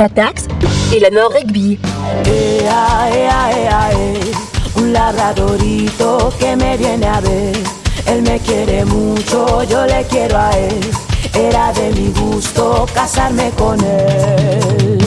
Tatax et la Nord Rugby. Un labradorito que me viene a ver. Él me quiere mucho, yo le quiero a él. Era de mi gusto casarme con él.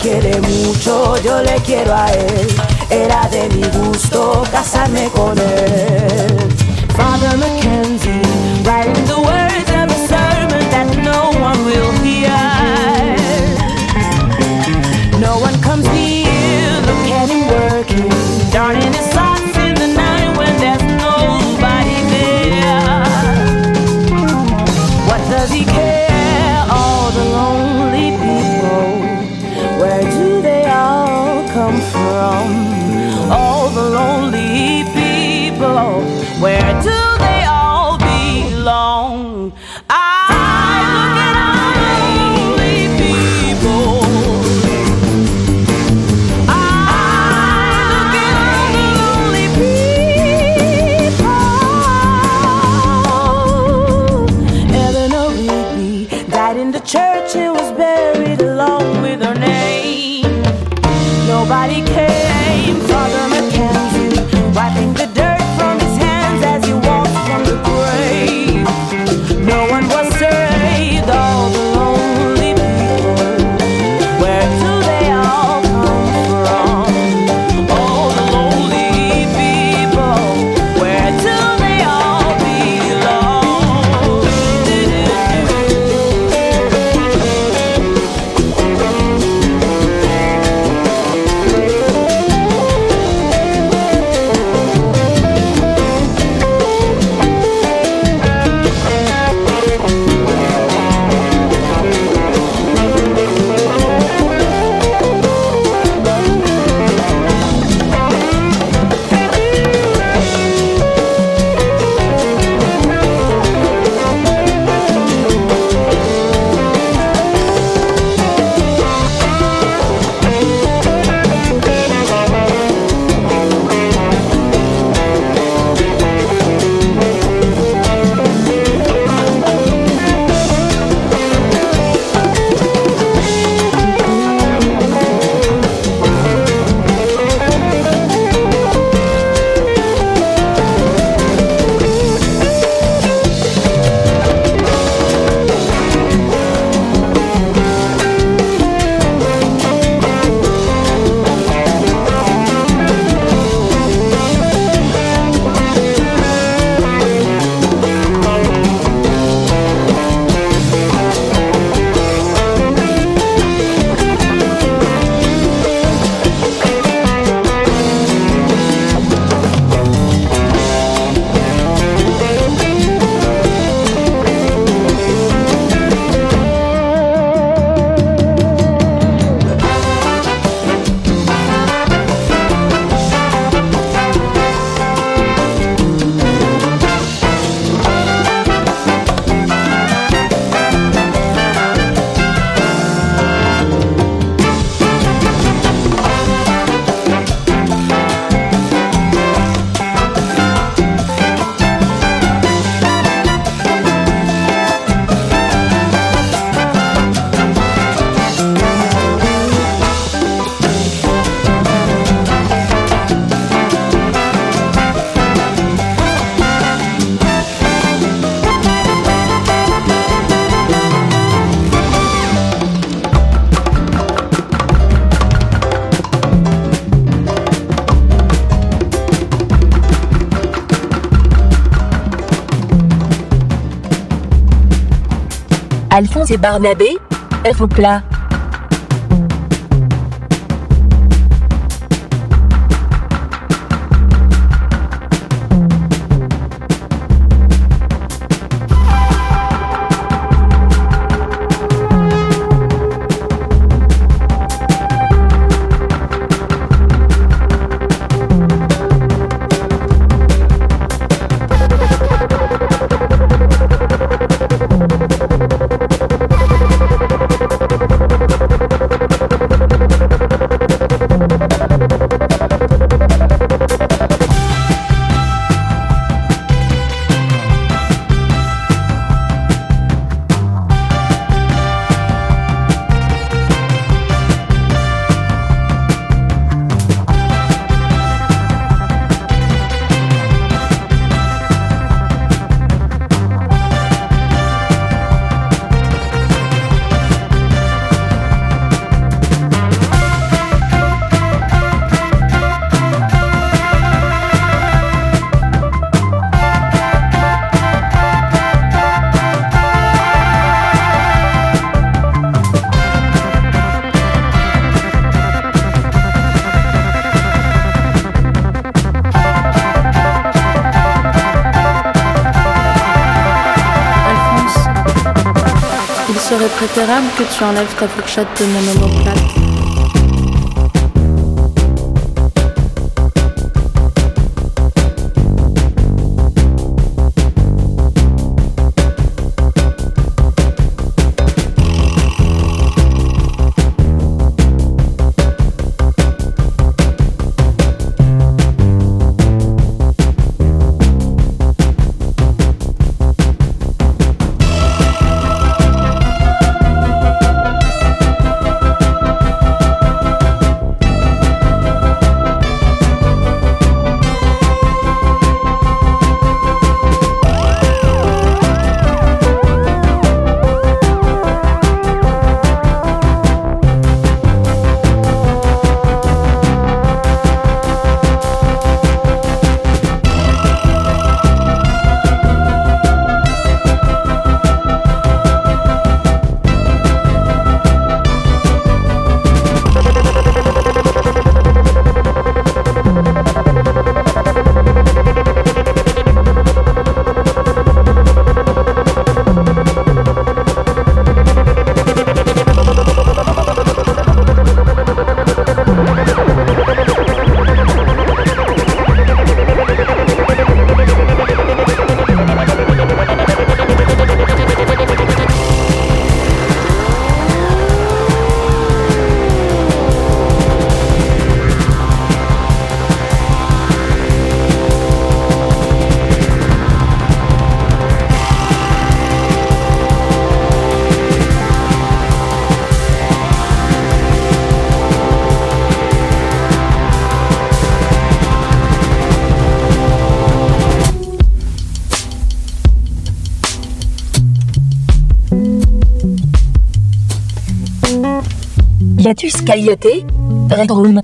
Quiere mucho, yo le quiero a él. Era de mi gusto casarme con él. Alphonse et Barnabé F au plat. serait préférable que tu enlèves ta fourchette de mon. Qualité. Red Room.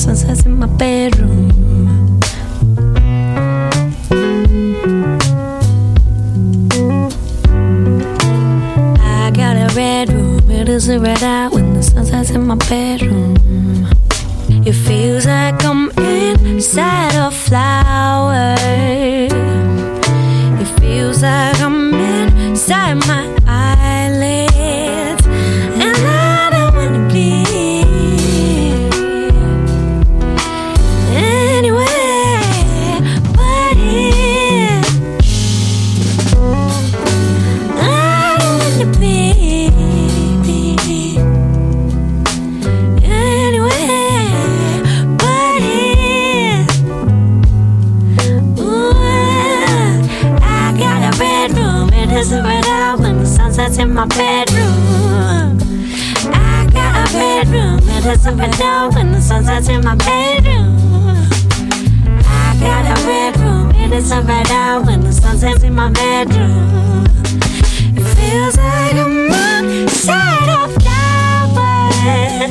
sunsets in my bedroom. I got a red room, it is a red eye when the sunsets in my bedroom. It feels like I'm inside a flower. It feels like my bedroom. I got a red room. It is a red out when the sun sets in my bedroom. It feels like a moon set of flowers.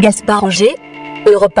Gaspard Roger, Europe